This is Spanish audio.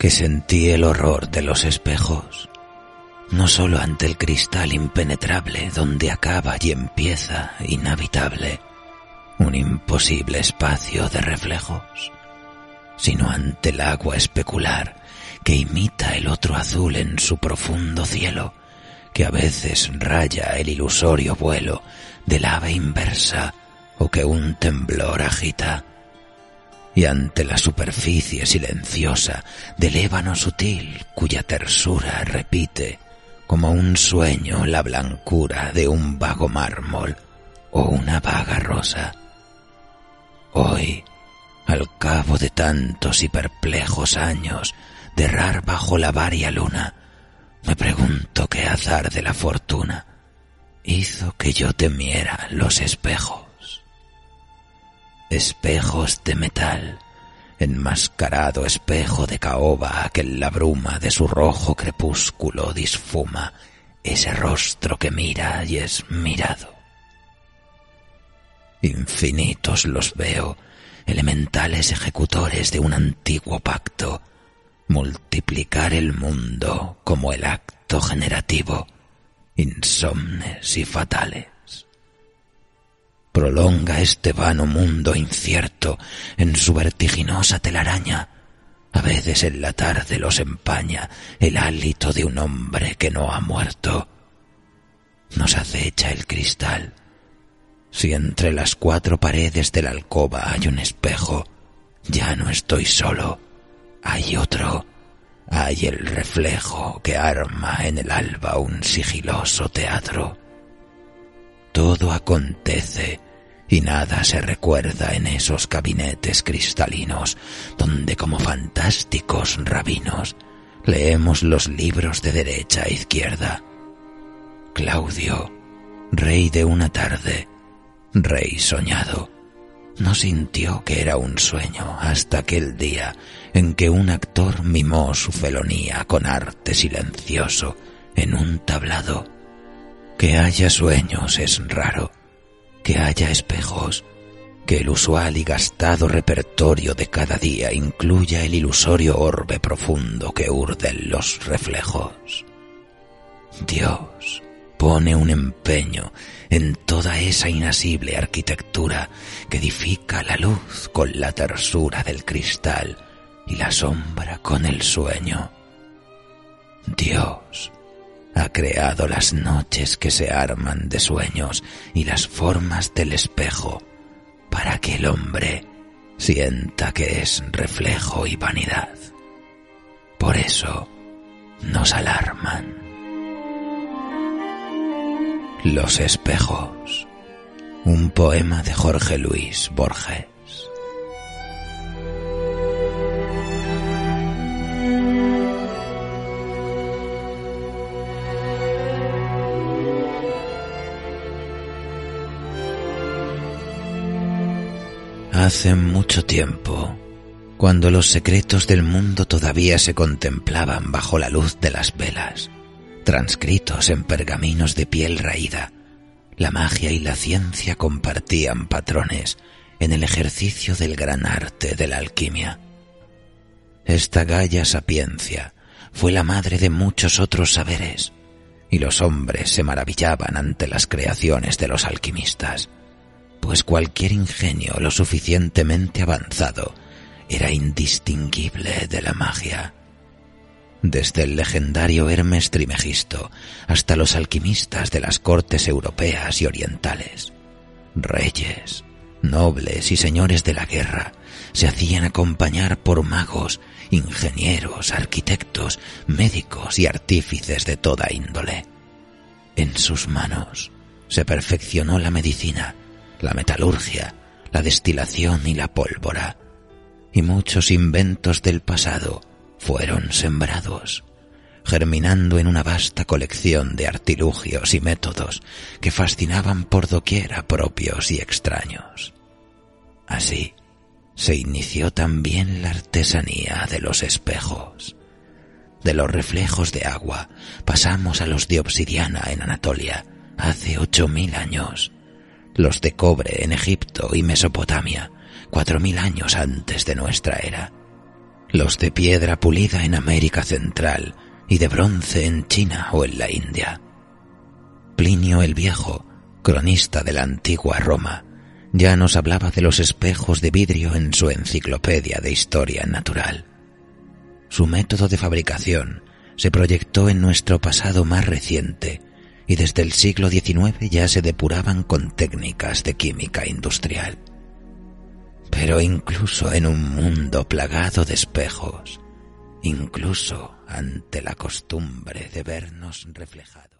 que sentí el horror de los espejos, no sólo ante el cristal impenetrable donde acaba y empieza inhabitable un imposible espacio de reflejos, sino ante el agua especular que imita el otro azul en su profundo cielo, que a veces raya el ilusorio vuelo del ave inversa o que un temblor agita y ante la superficie silenciosa del ébano sutil cuya tersura repite como un sueño la blancura de un vago mármol o una vaga rosa. Hoy, al cabo de tantos y perplejos años de errar bajo la varia luna, me pregunto qué azar de la fortuna hizo que yo temiera los espejos espejos de metal, enmascarado espejo de caoba que en la bruma de su rojo crepúsculo disfuma ese rostro que mira y es mirado. Infinitos los veo, elementales ejecutores de un antiguo pacto, multiplicar el mundo como el acto generativo, insomnes y fatales prolonga este vano mundo incierto en su vertiginosa telaraña. A veces en la tarde los empaña el hálito de un hombre que no ha muerto. Nos acecha el cristal. Si entre las cuatro paredes de la alcoba hay un espejo, ya no estoy solo. Hay otro. Hay el reflejo que arma en el alba un sigiloso teatro. Todo acontece y nada se recuerda en esos gabinetes cristalinos donde como fantásticos rabinos leemos los libros de derecha a izquierda. Claudio, rey de una tarde, rey soñado, no sintió que era un sueño hasta aquel día en que un actor mimó su felonía con arte silencioso en un tablado que haya sueños es raro, que haya espejos, que el usual y gastado repertorio de cada día incluya el ilusorio orbe profundo que urden los reflejos. Dios pone un empeño en toda esa inasible arquitectura que edifica la luz con la tersura del cristal y la sombra con el sueño. Dios ha creado las noches que se arman de sueños y las formas del espejo para que el hombre sienta que es reflejo y vanidad. Por eso nos alarman. Los espejos. Un poema de Jorge Luis Borges. Hace mucho tiempo, cuando los secretos del mundo todavía se contemplaban bajo la luz de las velas, transcritos en pergaminos de piel raída, la magia y la ciencia compartían patrones en el ejercicio del gran arte de la alquimia. Esta gaya sapiencia fue la madre de muchos otros saberes, y los hombres se maravillaban ante las creaciones de los alquimistas pues cualquier ingenio lo suficientemente avanzado era indistinguible de la magia. Desde el legendario Hermes Trimegisto hasta los alquimistas de las cortes europeas y orientales, reyes, nobles y señores de la guerra se hacían acompañar por magos, ingenieros, arquitectos, médicos y artífices de toda índole. En sus manos se perfeccionó la medicina la metalurgia, la destilación y la pólvora, y muchos inventos del pasado fueron sembrados, germinando en una vasta colección de artilugios y métodos que fascinaban por doquiera propios y extraños. Así se inició también la artesanía de los espejos. De los reflejos de agua pasamos a los de obsidiana en Anatolia hace ocho mil años, los de cobre en Egipto y Mesopotamia cuatro mil años antes de nuestra era, los de piedra pulida en América Central y de bronce en China o en la India. Plinio el Viejo, cronista de la antigua Roma, ya nos hablaba de los espejos de vidrio en su enciclopedia de historia natural. Su método de fabricación se proyectó en nuestro pasado más reciente y desde el siglo XIX ya se depuraban con técnicas de química industrial. Pero incluso en un mundo plagado de espejos, incluso ante la costumbre de vernos reflejados,